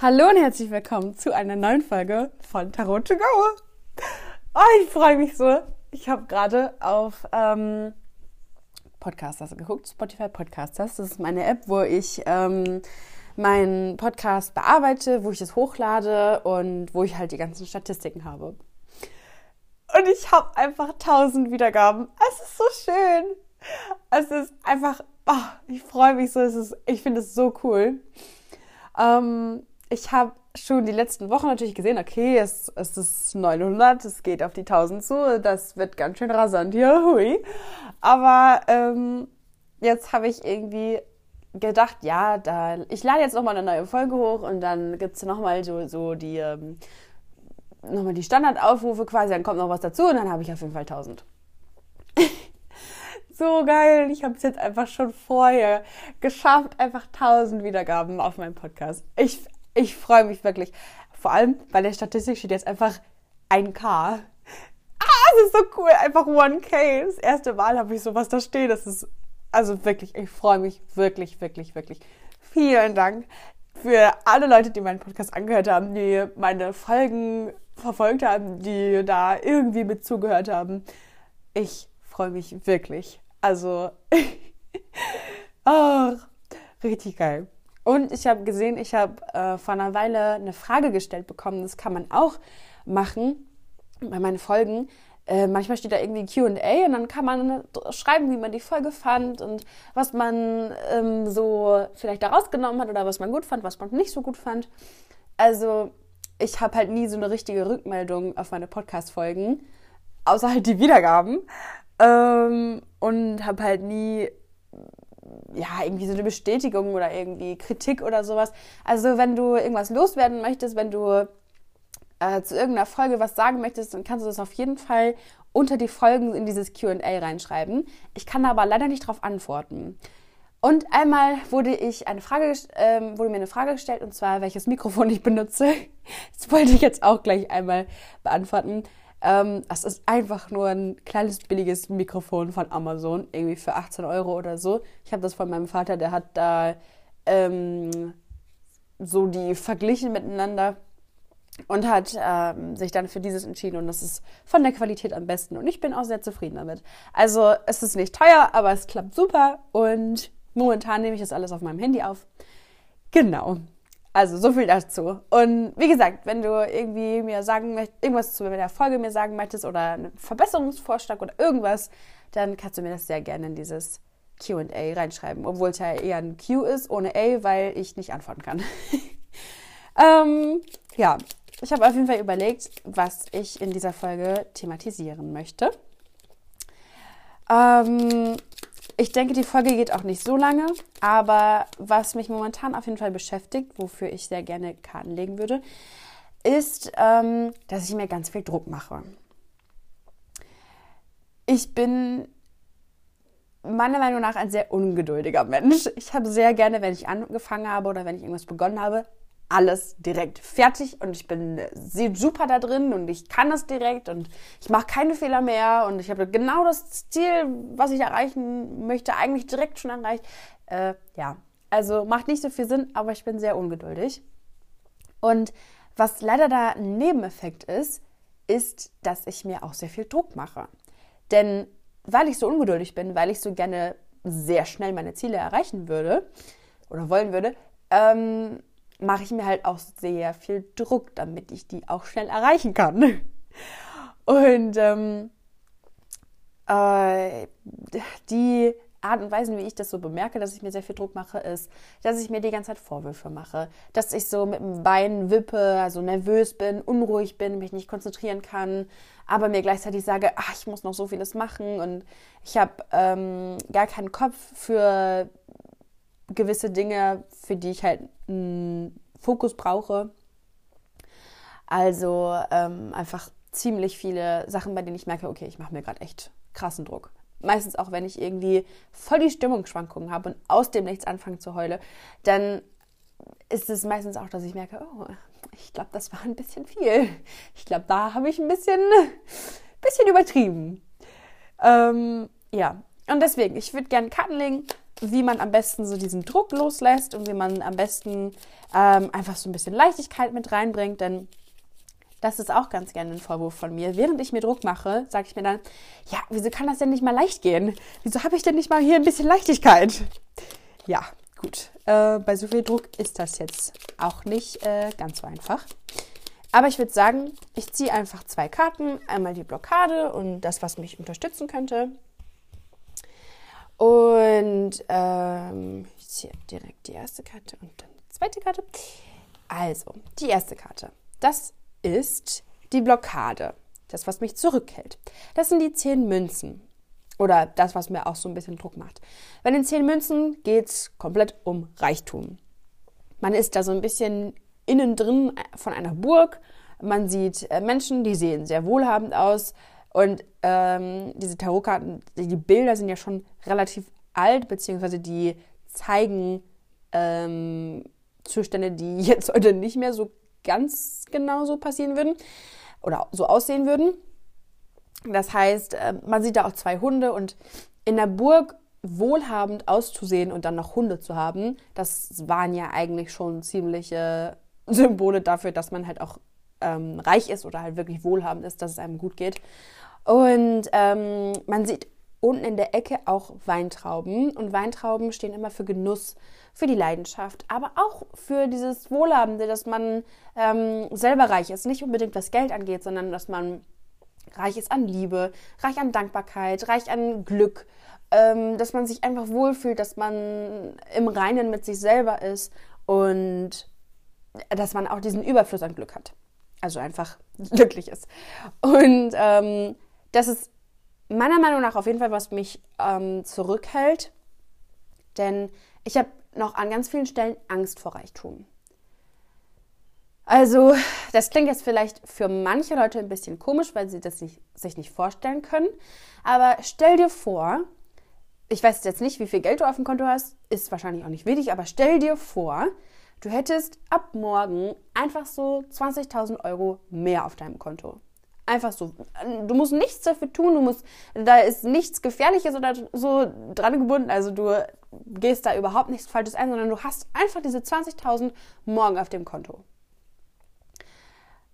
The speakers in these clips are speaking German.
Hallo und herzlich willkommen zu einer neuen Folge von Tarot to Go. Oh, ich freue mich so. Ich habe gerade auf ähm, Podcasters geguckt, Spotify Podcasters. Das ist meine App, wo ich ähm, meinen Podcast bearbeite, wo ich es hochlade und wo ich halt die ganzen Statistiken habe. Und ich habe einfach tausend Wiedergaben. Es ist so schön. Es ist einfach, oh, ich freue mich so. Es ist, ich finde es so cool. Ähm, ich habe schon die letzten Wochen natürlich gesehen, okay, es, es ist 900, es geht auf die 1000 zu, das wird ganz schön rasant hier, hui. Aber ähm, jetzt habe ich irgendwie gedacht, ja, da, ich lade jetzt nochmal eine neue Folge hoch und dann gibt's nochmal so, so die, ähm, nochmal die Standardaufrufe quasi, dann kommt noch was dazu und dann habe ich auf jeden Fall 1000. so geil. Ich habe es jetzt einfach schon vorher geschafft, einfach 1000 Wiedergaben auf meinem Podcast. Ich, ich freue mich wirklich. Vor allem, weil der Statistik steht jetzt einfach 1K. Ah, das ist so cool. Einfach 1K. Das erste Mal habe ich sowas da stehen. Das ist, also wirklich, ich freue mich wirklich, wirklich, wirklich. Vielen Dank für alle Leute, die meinen Podcast angehört haben, die meine Folgen verfolgt haben, die da irgendwie mit zugehört haben. Ich freue mich wirklich. Also, oh, richtig geil. Und ich habe gesehen, ich habe äh, vor einer Weile eine Frage gestellt bekommen. Das kann man auch machen bei meinen Folgen. Äh, manchmal steht da irgendwie QA und dann kann man schreiben, wie man die Folge fand und was man ähm, so vielleicht da rausgenommen hat oder was man gut fand, was man nicht so gut fand. Also, ich habe halt nie so eine richtige Rückmeldung auf meine Podcast-Folgen, außer halt die Wiedergaben. Ähm, und habe halt nie ja, irgendwie so eine Bestätigung oder irgendwie Kritik oder sowas. Also wenn du irgendwas loswerden möchtest, wenn du äh, zu irgendeiner Folge was sagen möchtest, dann kannst du das auf jeden Fall unter die Folgen in dieses QA reinschreiben. Ich kann aber leider nicht darauf antworten. Und einmal wurde ich eine Frage, ähm, wurde mir eine Frage gestellt, und zwar, welches Mikrofon ich benutze. Das wollte ich jetzt auch gleich einmal beantworten. Ähm, es ist einfach nur ein kleines billiges Mikrofon von Amazon, irgendwie für 18 Euro oder so. Ich habe das von meinem Vater, der hat da ähm, so die verglichen miteinander und hat ähm, sich dann für dieses entschieden und das ist von der Qualität am besten und ich bin auch sehr zufrieden damit. Also es ist nicht teuer, aber es klappt super und momentan nehme ich das alles auf meinem Handy auf. Genau. Also so viel dazu. Und wie gesagt, wenn du irgendwie mir sagen möchtest, irgendwas zu der Folge mir sagen möchtest oder einen Verbesserungsvorschlag oder irgendwas, dann kannst du mir das sehr gerne in dieses QA reinschreiben. Obwohl es ja eher ein Q ist ohne A, weil ich nicht antworten kann. ähm, ja, ich habe auf jeden Fall überlegt, was ich in dieser Folge thematisieren möchte. Ähm, ich denke, die Folge geht auch nicht so lange, aber was mich momentan auf jeden Fall beschäftigt, wofür ich sehr gerne Karten legen würde, ist, ähm, dass ich mir ganz viel Druck mache. Ich bin meiner Meinung nach ein sehr ungeduldiger Mensch. Ich habe sehr gerne, wenn ich angefangen habe oder wenn ich irgendwas begonnen habe, alles direkt fertig und ich bin super da drin und ich kann das direkt und ich mache keine Fehler mehr und ich habe genau das Ziel, was ich erreichen möchte, eigentlich direkt schon erreicht. Äh, ja, also macht nicht so viel Sinn, aber ich bin sehr ungeduldig. Und was leider da ein Nebeneffekt ist, ist, dass ich mir auch sehr viel Druck mache. Denn weil ich so ungeduldig bin, weil ich so gerne sehr schnell meine Ziele erreichen würde oder wollen würde, ähm, mache ich mir halt auch sehr viel Druck, damit ich die auch schnell erreichen kann. Und ähm, äh, die Art und Weise, wie ich das so bemerke, dass ich mir sehr viel Druck mache, ist, dass ich mir die ganze Zeit Vorwürfe mache. Dass ich so mit dem Bein wippe, also nervös bin, unruhig bin, mich nicht konzentrieren kann, aber mir gleichzeitig sage, ach, ich muss noch so vieles machen und ich habe ähm, gar keinen Kopf für gewisse Dinge, für die ich halt einen Fokus brauche. Also ähm, einfach ziemlich viele Sachen, bei denen ich merke, okay, ich mache mir gerade echt krassen Druck. Meistens auch, wenn ich irgendwie voll die Stimmungsschwankungen habe und aus dem Nichts anfange zu heulen, dann ist es meistens auch, dass ich merke, oh, ich glaube, das war ein bisschen viel. Ich glaube, da habe ich ein bisschen, bisschen übertrieben. Ähm, ja, und deswegen, ich würde gerne Karten legen wie man am besten so diesen Druck loslässt und wie man am besten ähm, einfach so ein bisschen Leichtigkeit mit reinbringt, denn das ist auch ganz gerne ein Vorwurf von mir. Während ich mir Druck mache, sage ich mir dann, ja, wieso kann das denn nicht mal leicht gehen? Wieso habe ich denn nicht mal hier ein bisschen Leichtigkeit? Ja, gut. Äh, bei so viel Druck ist das jetzt auch nicht äh, ganz so einfach. Aber ich würde sagen, ich ziehe einfach zwei Karten. Einmal die Blockade und das, was mich unterstützen könnte. Und ähm, ich ziehe direkt die erste Karte und dann die zweite Karte. Also, die erste Karte. Das ist die Blockade. Das, was mich zurückhält. Das sind die zehn Münzen. Oder das, was mir auch so ein bisschen Druck macht. Bei den zehn Münzen geht es komplett um Reichtum. Man ist da so ein bisschen innen drin von einer Burg. Man sieht äh, Menschen, die sehen sehr wohlhabend aus. Und ähm, diese Tarotkarten, die Bilder sind ja schon relativ alt, beziehungsweise die zeigen ähm, Zustände, die jetzt heute nicht mehr so ganz genau so passieren würden oder so aussehen würden. Das heißt, äh, man sieht da auch zwei Hunde und in der Burg wohlhabend auszusehen und dann noch Hunde zu haben, das waren ja eigentlich schon ziemliche Symbole dafür, dass man halt auch ähm, reich ist oder halt wirklich wohlhabend ist, dass es einem gut geht. Und ähm, man sieht unten in der Ecke auch Weintrauben. Und Weintrauben stehen immer für Genuss, für die Leidenschaft, aber auch für dieses Wohlhabende, dass man ähm, selber reich ist. Nicht unbedingt was Geld angeht, sondern dass man reich ist an Liebe, reich an Dankbarkeit, reich an Glück. Ähm, dass man sich einfach wohlfühlt, dass man im Reinen mit sich selber ist und dass man auch diesen Überfluss an Glück hat. Also einfach glücklich ist. Und ähm, das ist meiner Meinung nach auf jeden Fall, was mich ähm, zurückhält. Denn ich habe noch an ganz vielen Stellen Angst vor Reichtum. Also, das klingt jetzt vielleicht für manche Leute ein bisschen komisch, weil sie das nicht, sich nicht vorstellen können. Aber stell dir vor, ich weiß jetzt nicht, wie viel Geld du auf dem Konto hast, ist wahrscheinlich auch nicht wichtig, aber stell dir vor, du hättest ab morgen einfach so 20.000 Euro mehr auf deinem Konto. Einfach so. Du musst nichts dafür tun, du musst, da ist nichts Gefährliches oder so dran gebunden. Also du gehst da überhaupt nichts Falsches ein, sondern du hast einfach diese 20.000 morgen auf dem Konto.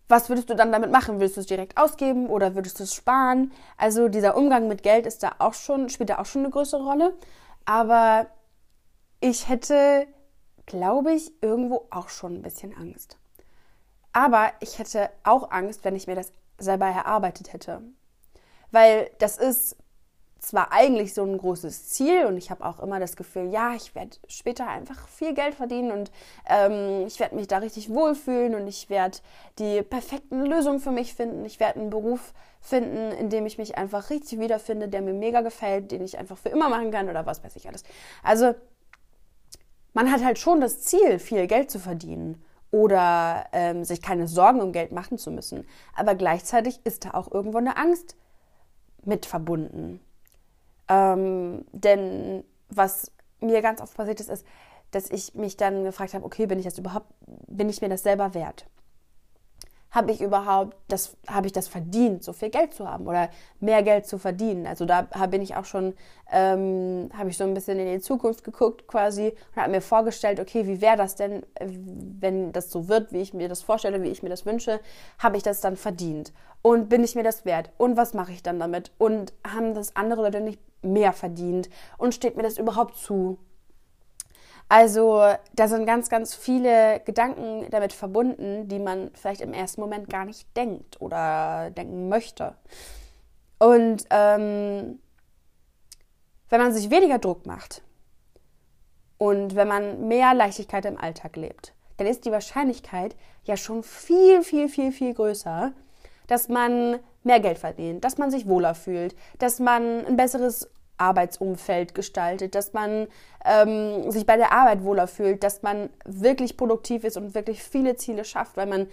Was würdest du dann damit machen? Würdest du es direkt ausgeben oder würdest du es sparen? Also dieser Umgang mit Geld ist da auch schon, spielt da auch schon eine größere Rolle. Aber ich hätte, glaube ich, irgendwo auch schon ein bisschen Angst. Aber ich hätte auch Angst, wenn ich mir das selber erarbeitet hätte. Weil das ist zwar eigentlich so ein großes Ziel und ich habe auch immer das Gefühl, ja, ich werde später einfach viel Geld verdienen und ähm, ich werde mich da richtig wohlfühlen und ich werde die perfekten Lösungen für mich finden. Ich werde einen Beruf finden, in dem ich mich einfach richtig wiederfinde, der mir mega gefällt, den ich einfach für immer machen kann oder was weiß ich alles. Also man hat halt schon das Ziel, viel Geld zu verdienen oder ähm, sich keine Sorgen um Geld machen zu müssen. Aber gleichzeitig ist da auch irgendwo eine Angst mit verbunden. Ähm, denn was mir ganz oft passiert ist, ist, dass ich mich dann gefragt habe, okay, bin ich das überhaupt, bin ich mir das selber wert? Habe ich überhaupt das, habe ich das verdient, so viel Geld zu haben oder mehr Geld zu verdienen? Also da bin ich auch schon, ähm, habe ich so ein bisschen in die Zukunft geguckt quasi und habe mir vorgestellt, okay, wie wäre das denn, wenn das so wird, wie ich mir das vorstelle, wie ich mir das wünsche, habe ich das dann verdient? Und bin ich mir das wert? Und was mache ich dann damit? Und haben das andere Leute nicht mehr verdient? Und steht mir das überhaupt zu? Also da sind ganz, ganz viele Gedanken damit verbunden, die man vielleicht im ersten Moment gar nicht denkt oder denken möchte. Und ähm, wenn man sich weniger Druck macht und wenn man mehr Leichtigkeit im Alltag lebt, dann ist die Wahrscheinlichkeit ja schon viel, viel, viel, viel größer, dass man mehr Geld verdient, dass man sich wohler fühlt, dass man ein besseres Arbeitsumfeld gestaltet, dass man ähm, sich bei der Arbeit wohler fühlt, dass man wirklich produktiv ist und wirklich viele Ziele schafft, weil man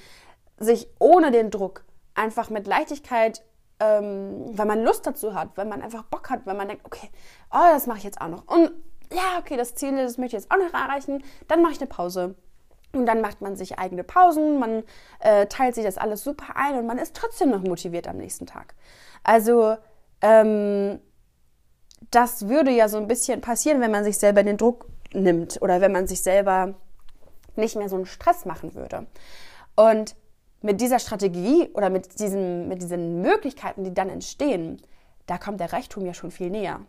sich ohne den Druck einfach mit Leichtigkeit, ähm, weil man Lust dazu hat, weil man einfach Bock hat, weil man denkt, okay, oh, das mache ich jetzt auch noch. Und ja, okay, das Ziel, das möchte ich jetzt auch noch erreichen, dann mache ich eine Pause. Und dann macht man sich eigene Pausen, man äh, teilt sich das alles super ein und man ist trotzdem noch motiviert am nächsten Tag. Also ähm, das würde ja so ein bisschen passieren, wenn man sich selber den Druck nimmt oder wenn man sich selber nicht mehr so einen Stress machen würde. Und mit dieser Strategie oder mit diesen, mit diesen Möglichkeiten, die dann entstehen, da kommt der Reichtum ja schon viel näher.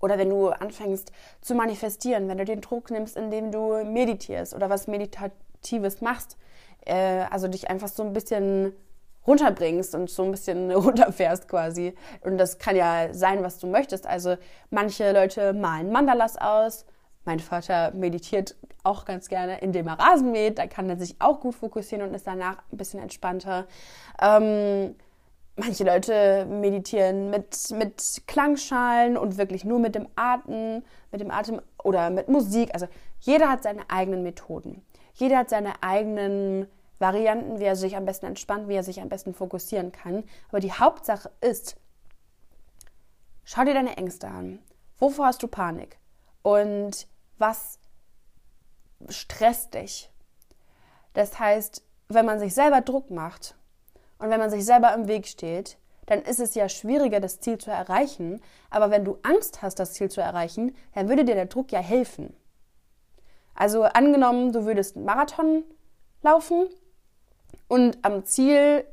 Oder wenn du anfängst zu manifestieren, wenn du den Druck nimmst, indem du meditierst oder was Meditatives machst, äh, also dich einfach so ein bisschen runterbringst und so ein bisschen runterfährst quasi. Und das kann ja sein, was du möchtest. Also manche Leute malen Mandalas aus. Mein Vater meditiert auch ganz gerne, indem er Rasen mäht. Da kann er sich auch gut fokussieren und ist danach ein bisschen entspannter. Ähm, manche Leute meditieren mit, mit Klangschalen und wirklich nur mit dem Atem, mit dem Atem oder mit Musik. Also jeder hat seine eigenen Methoden. Jeder hat seine eigenen Varianten, wie er sich am besten entspannt, wie er sich am besten fokussieren kann. Aber die Hauptsache ist, schau dir deine Ängste an. Wovor hast du Panik? Und was stresst dich? Das heißt, wenn man sich selber Druck macht und wenn man sich selber im Weg steht, dann ist es ja schwieriger, das Ziel zu erreichen. Aber wenn du Angst hast, das Ziel zu erreichen, dann würde dir der Druck ja helfen. Also angenommen, du würdest einen Marathon laufen und am Ziel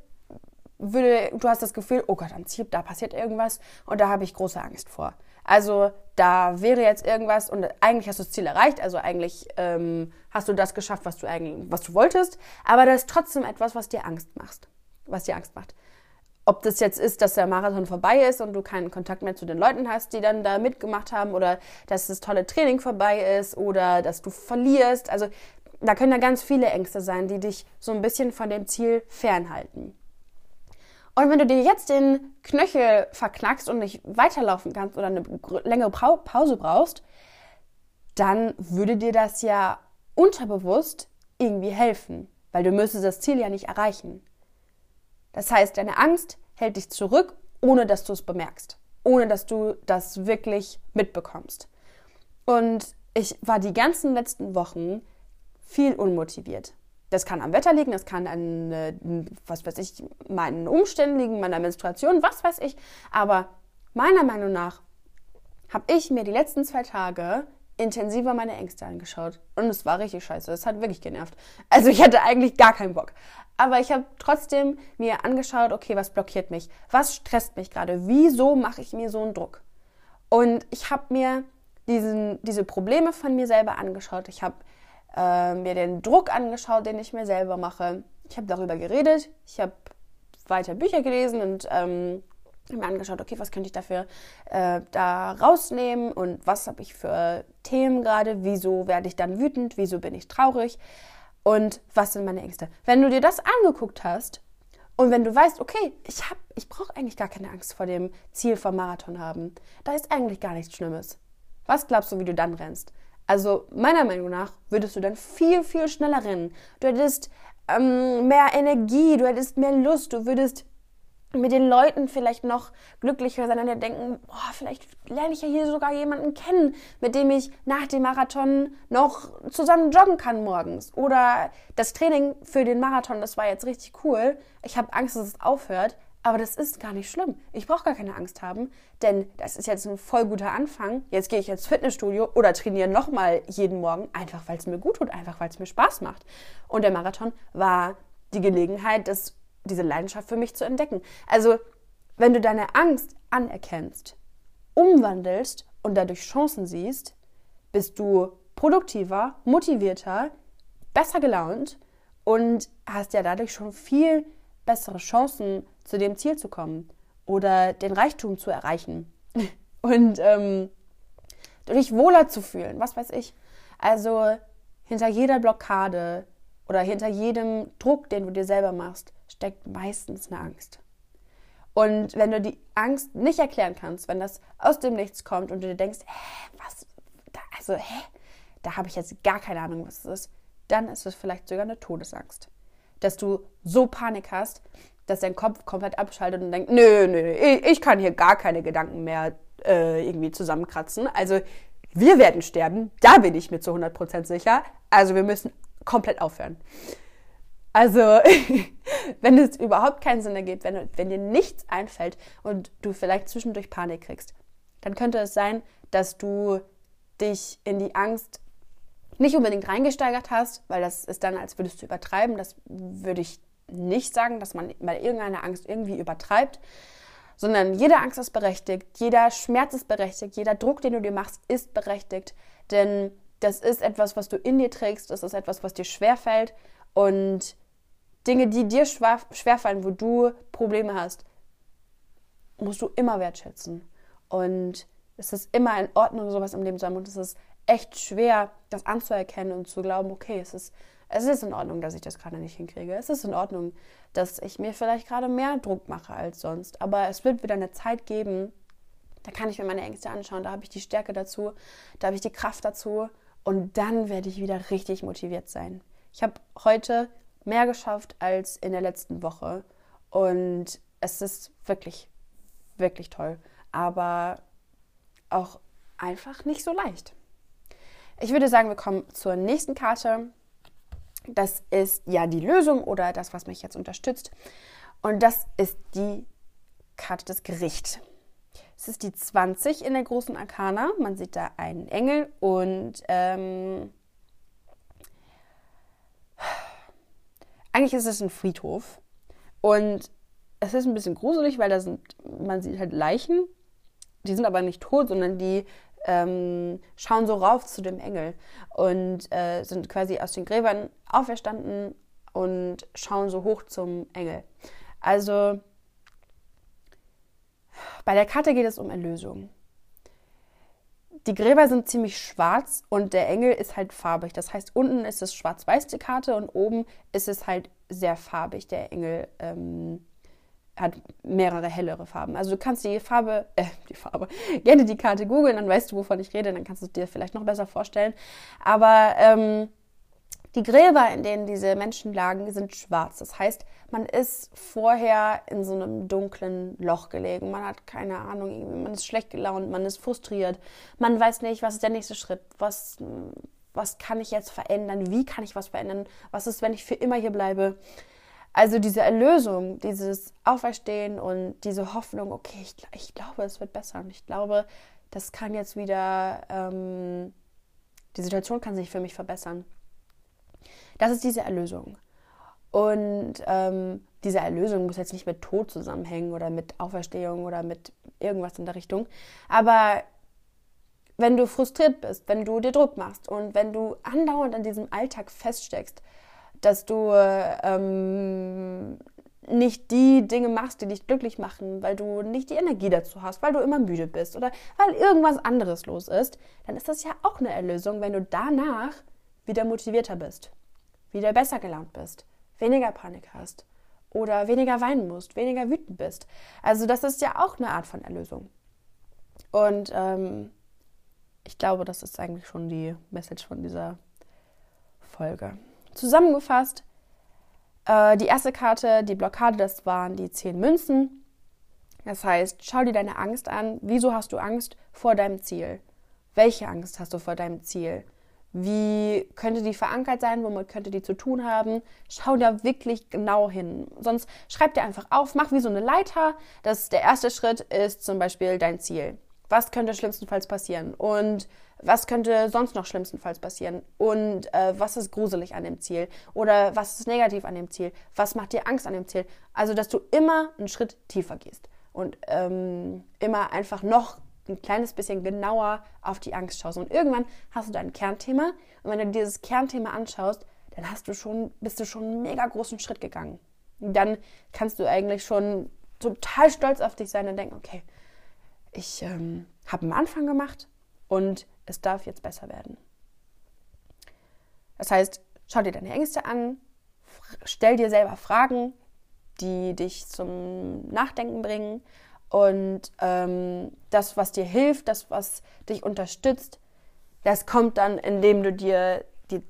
würde, du hast das Gefühl, oh Gott, am Ziel, da passiert irgendwas und da habe ich große Angst vor. Also da wäre jetzt irgendwas und eigentlich hast du das Ziel erreicht, also eigentlich ähm, hast du das geschafft, was du eigentlich, was du wolltest, aber da ist trotzdem etwas, was dir Angst macht, was dir Angst macht. Ob das jetzt ist, dass der Marathon vorbei ist und du keinen Kontakt mehr zu den Leuten hast, die dann da mitgemacht haben, oder dass das tolle Training vorbei ist, oder dass du verlierst. Also da können ja ganz viele Ängste sein, die dich so ein bisschen von dem Ziel fernhalten. Und wenn du dir jetzt den Knöchel verknackst und nicht weiterlaufen kannst oder eine längere Pause brauchst, dann würde dir das ja unterbewusst irgendwie helfen, weil du müsstest das Ziel ja nicht erreichen. Das heißt, deine Angst hält dich zurück, ohne dass du es bemerkst, ohne dass du das wirklich mitbekommst. Und ich war die ganzen letzten Wochen viel unmotiviert. Das kann am Wetter liegen, das kann an, äh, was weiß ich, meinen Umständen liegen, meiner Menstruation, was weiß ich. Aber meiner Meinung nach habe ich mir die letzten zwei Tage intensiver meine Ängste angeschaut. Und es war richtig scheiße. Es hat wirklich genervt. Also ich hatte eigentlich gar keinen Bock. Aber ich habe trotzdem mir angeschaut, okay, was blockiert mich? Was stresst mich gerade? Wieso mache ich mir so einen Druck? Und ich habe mir diesen, diese Probleme von mir selber angeschaut. Ich habe äh, mir den Druck angeschaut, den ich mir selber mache. Ich habe darüber geredet, ich habe weiter Bücher gelesen und ähm, mir angeschaut, okay, was könnte ich dafür äh, da rausnehmen und was habe ich für Themen gerade, wieso werde ich dann wütend, wieso bin ich traurig und was sind meine Ängste. Wenn du dir das angeguckt hast und wenn du weißt, okay, ich ich brauche eigentlich gar keine Angst vor dem Ziel vom Marathon haben, da ist eigentlich gar nichts Schlimmes. Was glaubst du, wie du dann rennst? Also meiner Meinung nach würdest du dann viel, viel schneller rennen. Du hättest ähm, mehr Energie, du hättest mehr Lust, du würdest mit den Leuten vielleicht noch glücklicher sein und denken, boah, vielleicht lerne ich ja hier sogar jemanden kennen, mit dem ich nach dem Marathon noch zusammen joggen kann morgens. Oder das Training für den Marathon, das war jetzt richtig cool. Ich habe Angst, dass es aufhört. Aber das ist gar nicht schlimm. Ich brauche gar keine Angst haben, denn das ist jetzt ein voll guter Anfang. Jetzt gehe ich ins Fitnessstudio oder trainiere nochmal jeden Morgen, einfach weil es mir gut tut, einfach weil es mir Spaß macht. Und der Marathon war die Gelegenheit, das, diese Leidenschaft für mich zu entdecken. Also, wenn du deine Angst anerkennst, umwandelst und dadurch Chancen siehst, bist du produktiver, motivierter, besser gelaunt und hast ja dadurch schon viel bessere Chancen, zu dem Ziel zu kommen oder den Reichtum zu erreichen und ähm, dich wohler zu fühlen, was weiß ich. Also hinter jeder Blockade oder hinter jedem Druck, den du dir selber machst, steckt meistens eine Angst. Und wenn du die Angst nicht erklären kannst, wenn das aus dem Nichts kommt und du dir denkst, hä, was, da, also, hä, da habe ich jetzt gar keine Ahnung, was es ist, dann ist es vielleicht sogar eine Todesangst. Dass du so Panik hast, dass dein Kopf komplett abschaltet und denkt, nö, nö, ich kann hier gar keine Gedanken mehr äh, irgendwie zusammenkratzen. Also wir werden sterben, da bin ich mir zu 100% sicher. Also wir müssen komplett aufhören. Also, wenn es überhaupt keinen Sinn ergibt, wenn, wenn dir nichts einfällt und du vielleicht zwischendurch Panik kriegst, dann könnte es sein, dass du dich in die Angst nicht unbedingt reingesteigert hast, weil das ist dann, als würdest du übertreiben. Das würde ich nicht sagen, dass man bei irgendeiner Angst irgendwie übertreibt, sondern jede Angst ist berechtigt, jeder Schmerz ist berechtigt, jeder Druck, den du dir machst, ist berechtigt, denn das ist etwas, was du in dir trägst, das ist etwas, was dir schwerfällt und Dinge, die dir schwerfallen, wo du Probleme hast, musst du immer wertschätzen. Und es ist immer in Ordnung, sowas im Leben zu haben. Und es ist echt schwer, das anzuerkennen und zu glauben, okay, es ist, es ist in Ordnung, dass ich das gerade nicht hinkriege. Es ist in Ordnung, dass ich mir vielleicht gerade mehr Druck mache als sonst. Aber es wird wieder eine Zeit geben, da kann ich mir meine Ängste anschauen, da habe ich die Stärke dazu, da habe ich die Kraft dazu und dann werde ich wieder richtig motiviert sein. Ich habe heute mehr geschafft als in der letzten Woche und es ist wirklich, wirklich toll, aber auch einfach nicht so leicht. Ich würde sagen, wir kommen zur nächsten Karte. Das ist ja die Lösung oder das, was mich jetzt unterstützt. Und das ist die Karte des Gerichts. Es ist die 20 in der großen Arkana. Man sieht da einen Engel und ähm, eigentlich ist es ein Friedhof. Und es ist ein bisschen gruselig, weil da sind, man sieht halt Leichen. Die sind aber nicht tot, sondern die ähm, schauen so rauf zu dem Engel und äh, sind quasi aus den Gräbern auferstanden und schauen so hoch zum Engel. Also bei der Karte geht es um Erlösung. Die Gräber sind ziemlich schwarz und der Engel ist halt farbig. Das heißt, unten ist es schwarz-weiß die Karte und oben ist es halt sehr farbig, der Engel. Ähm, hat mehrere hellere Farben. Also du kannst die Farbe, äh, die Farbe, gerne die Karte googeln, dann weißt du, wovon ich rede, dann kannst du es dir vielleicht noch besser vorstellen. Aber ähm, die Gräber, in denen diese Menschen lagen, sind schwarz. Das heißt, man ist vorher in so einem dunklen Loch gelegen. Man hat keine Ahnung, man ist schlecht gelaunt, man ist frustriert. Man weiß nicht, was ist der nächste Schritt, was, was kann ich jetzt verändern, wie kann ich was verändern, was ist, wenn ich für immer hier bleibe. Also diese Erlösung, dieses Auferstehen und diese Hoffnung, okay, ich, ich glaube, es wird besser und ich glaube, das kann jetzt wieder, ähm, die Situation kann sich für mich verbessern. Das ist diese Erlösung. Und ähm, diese Erlösung muss jetzt nicht mit Tod zusammenhängen oder mit Auferstehung oder mit irgendwas in der Richtung. Aber wenn du frustriert bist, wenn du dir Druck machst und wenn du andauernd an diesem Alltag feststeckst, dass du ähm, nicht die Dinge machst, die dich glücklich machen, weil du nicht die Energie dazu hast, weil du immer müde bist oder weil irgendwas anderes los ist, dann ist das ja auch eine Erlösung, wenn du danach wieder motivierter bist, wieder besser gelaunt bist, weniger Panik hast oder weniger weinen musst, weniger wütend bist. Also das ist ja auch eine Art von Erlösung. Und ähm, ich glaube, das ist eigentlich schon die Message von dieser Folge. Zusammengefasst, äh, die erste Karte, die Blockade, das waren die zehn Münzen. Das heißt, schau dir deine Angst an. Wieso hast du Angst vor deinem Ziel? Welche Angst hast du vor deinem Ziel? Wie könnte die verankert sein? Womit könnte die zu tun haben? Schau da wirklich genau hin. Sonst schreib dir einfach auf, mach wie so eine Leiter. Das, der erste Schritt ist zum Beispiel dein Ziel. Was könnte schlimmstenfalls passieren? Und was könnte sonst noch schlimmstenfalls passieren? Und äh, was ist gruselig an dem Ziel? Oder was ist negativ an dem Ziel? Was macht dir Angst an dem Ziel? Also, dass du immer einen Schritt tiefer gehst und ähm, immer einfach noch ein kleines bisschen genauer auf die Angst schaust. Und irgendwann hast du dein Kernthema. Und wenn du dieses Kernthema anschaust, dann hast du schon, bist du schon einen mega großen Schritt gegangen. Und dann kannst du eigentlich schon total stolz auf dich sein und denken, okay, ich ähm, habe einen Anfang gemacht und es darf jetzt besser werden. Das heißt, schau dir deine Ängste an, stell dir selber Fragen, die dich zum Nachdenken bringen und ähm, das, was dir hilft, das, was dich unterstützt, das kommt dann, indem du dir die.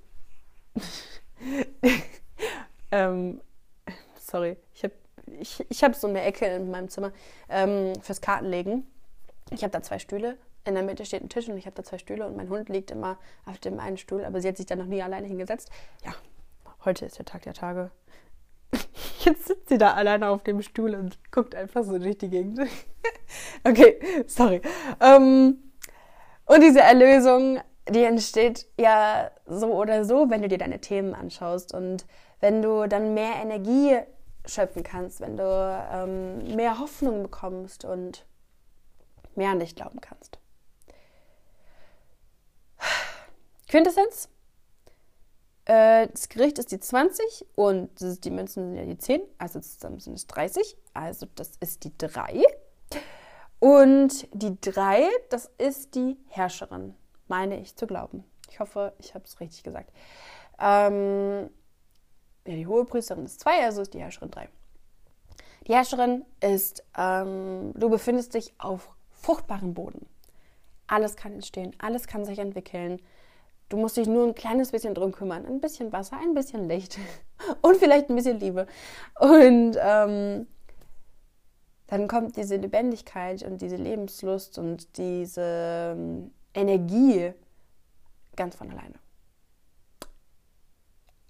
ähm, sorry, ich habe ich, ich hab so eine Ecke in meinem Zimmer ähm, fürs Kartenlegen. Ich habe da zwei Stühle in der Mitte steht ein Tisch und ich habe da zwei Stühle und mein Hund liegt immer auf dem einen Stuhl, aber sie hat sich da noch nie alleine hingesetzt. Ja, heute ist der Tag der Tage. Jetzt sitzt sie da alleine auf dem Stuhl und guckt einfach so durch die Gegend. Okay, sorry. Ähm, und diese Erlösung, die entsteht ja so oder so, wenn du dir deine Themen anschaust und wenn du dann mehr Energie schöpfen kannst, wenn du ähm, mehr Hoffnung bekommst und mehr an dich glauben kannst. Quintessenz. Äh, das Gericht ist die 20 und die Münzen sind ja die 10, also zusammen sind es 30. Also das ist die 3. Und die 3, das ist die Herrscherin, meine ich zu glauben. Ich hoffe, ich habe es richtig gesagt. Ähm, ja, die hohe Priesterin ist 2, also ist die Herrscherin 3. Die Herrscherin ist, ähm, du befindest dich auf fruchtbarem Boden. Alles kann entstehen, alles kann sich entwickeln. Du musst dich nur ein kleines bisschen drum kümmern. Ein bisschen Wasser, ein bisschen Licht und vielleicht ein bisschen Liebe. Und ähm, dann kommt diese Lebendigkeit und diese Lebenslust und diese ähm, Energie ganz von alleine.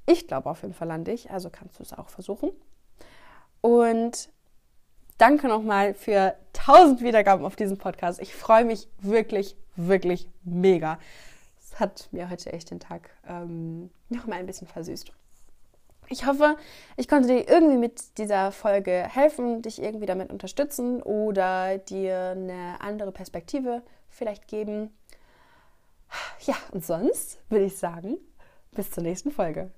Ich glaube auf jeden Fall an dich, also kannst du es auch versuchen. Und danke nochmal für 1000 Wiedergaben auf diesem Podcast. Ich freue mich wirklich, wirklich mega hat mir heute echt den Tag ähm, noch mal ein bisschen versüßt. Ich hoffe, ich konnte dir irgendwie mit dieser Folge helfen, dich irgendwie damit unterstützen oder dir eine andere Perspektive vielleicht geben. Ja, und sonst würde ich sagen, bis zur nächsten Folge.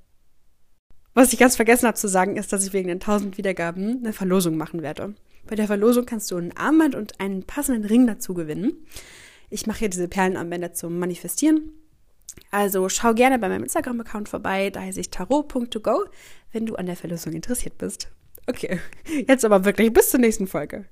Was ich ganz vergessen habe zu sagen, ist, dass ich wegen den 1000 Wiedergaben eine Verlosung machen werde. Bei der Verlosung kannst du ein Armband und einen passenden Ring dazu gewinnen. Ich mache hier diese Perlenarmbänder zum Manifestieren also schau gerne bei meinem Instagram-Account vorbei, da heiße ich tarot.to go, wenn du an der Verlosung interessiert bist. Okay, jetzt aber wirklich bis zur nächsten Folge.